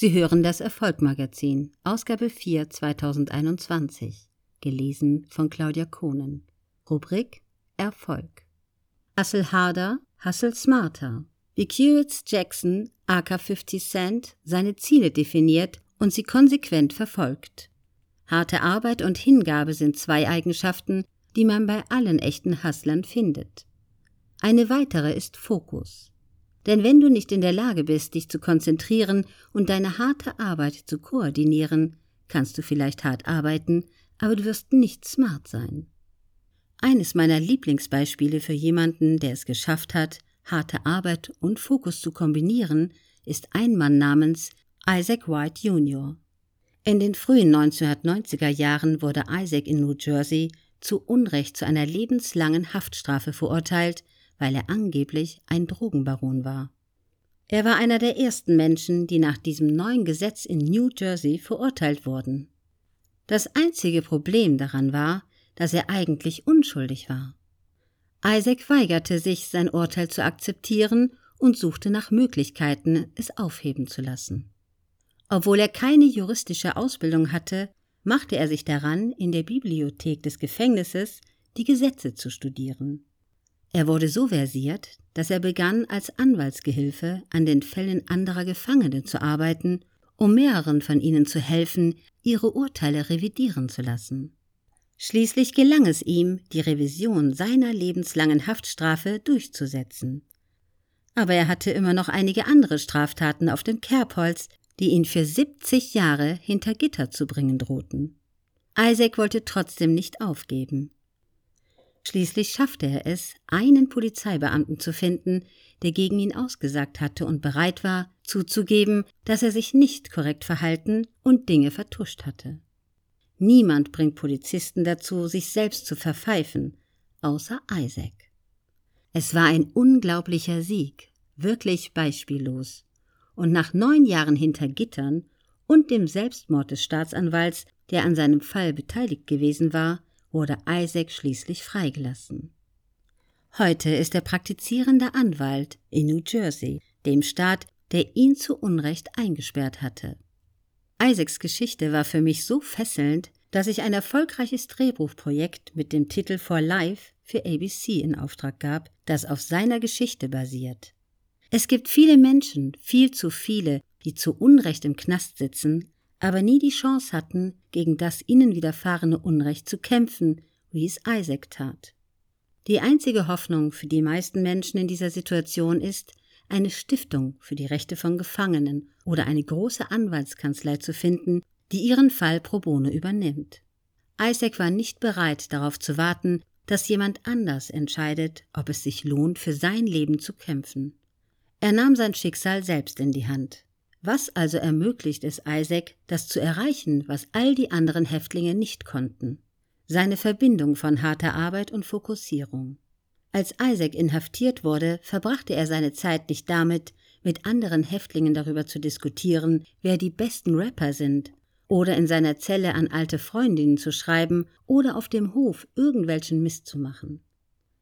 Sie hören das Erfolgmagazin, Ausgabe 4 2021, gelesen von Claudia Kohnen. Rubrik Erfolg. Hustle harder, hustle smarter. Wie Curtis Jackson, aka 50 Cent, seine Ziele definiert und sie konsequent verfolgt. Harte Arbeit und Hingabe sind zwei Eigenschaften, die man bei allen echten Hustlern findet. Eine weitere ist Fokus. Denn wenn du nicht in der Lage bist, dich zu konzentrieren und deine harte Arbeit zu koordinieren, kannst du vielleicht hart arbeiten, aber du wirst nicht smart sein. Eines meiner Lieblingsbeispiele für jemanden, der es geschafft hat, harte Arbeit und Fokus zu kombinieren, ist ein Mann namens Isaac White Jr. In den frühen 1990er Jahren wurde Isaac in New Jersey zu Unrecht zu einer lebenslangen Haftstrafe verurteilt, weil er angeblich ein Drogenbaron war. Er war einer der ersten Menschen, die nach diesem neuen Gesetz in New Jersey verurteilt wurden. Das einzige Problem daran war, dass er eigentlich unschuldig war. Isaac weigerte sich, sein Urteil zu akzeptieren und suchte nach Möglichkeiten, es aufheben zu lassen. Obwohl er keine juristische Ausbildung hatte, machte er sich daran, in der Bibliothek des Gefängnisses die Gesetze zu studieren. Er wurde so versiert, dass er begann, als Anwaltsgehilfe an den Fällen anderer Gefangene zu arbeiten, um mehreren von ihnen zu helfen, ihre Urteile revidieren zu lassen. Schließlich gelang es ihm, die Revision seiner lebenslangen Haftstrafe durchzusetzen. Aber er hatte immer noch einige andere Straftaten auf dem Kerbholz, die ihn für 70 Jahre hinter Gitter zu bringen drohten. Isaac wollte trotzdem nicht aufgeben. Schließlich schaffte er es, einen Polizeibeamten zu finden, der gegen ihn ausgesagt hatte und bereit war, zuzugeben, dass er sich nicht korrekt verhalten und Dinge vertuscht hatte. Niemand bringt Polizisten dazu, sich selbst zu verpfeifen, außer Isaac. Es war ein unglaublicher Sieg, wirklich beispiellos. Und nach neun Jahren hinter Gittern und dem Selbstmord des Staatsanwalts, der an seinem Fall beteiligt gewesen war, wurde Isaac schließlich freigelassen. Heute ist er praktizierender Anwalt in New Jersey, dem Staat, der ihn zu Unrecht eingesperrt hatte. Isaacs Geschichte war für mich so fesselnd, dass ich ein erfolgreiches Drehbuchprojekt mit dem Titel For Life für ABC in Auftrag gab, das auf seiner Geschichte basiert. Es gibt viele Menschen, viel zu viele, die zu Unrecht im Knast sitzen, aber nie die Chance hatten, gegen das ihnen widerfahrene Unrecht zu kämpfen, wie es Isaac tat. Die einzige Hoffnung für die meisten Menschen in dieser Situation ist, eine Stiftung für die Rechte von Gefangenen oder eine große Anwaltskanzlei zu finden, die ihren Fall pro bono übernimmt. Isaac war nicht bereit, darauf zu warten, dass jemand anders entscheidet, ob es sich lohnt, für sein Leben zu kämpfen. Er nahm sein Schicksal selbst in die Hand. Was also ermöglicht es Isaac, das zu erreichen, was all die anderen Häftlinge nicht konnten? Seine Verbindung von harter Arbeit und Fokussierung. Als Isaac inhaftiert wurde, verbrachte er seine Zeit nicht damit, mit anderen Häftlingen darüber zu diskutieren, wer die besten Rapper sind, oder in seiner Zelle an alte Freundinnen zu schreiben oder auf dem Hof irgendwelchen Mist zu machen.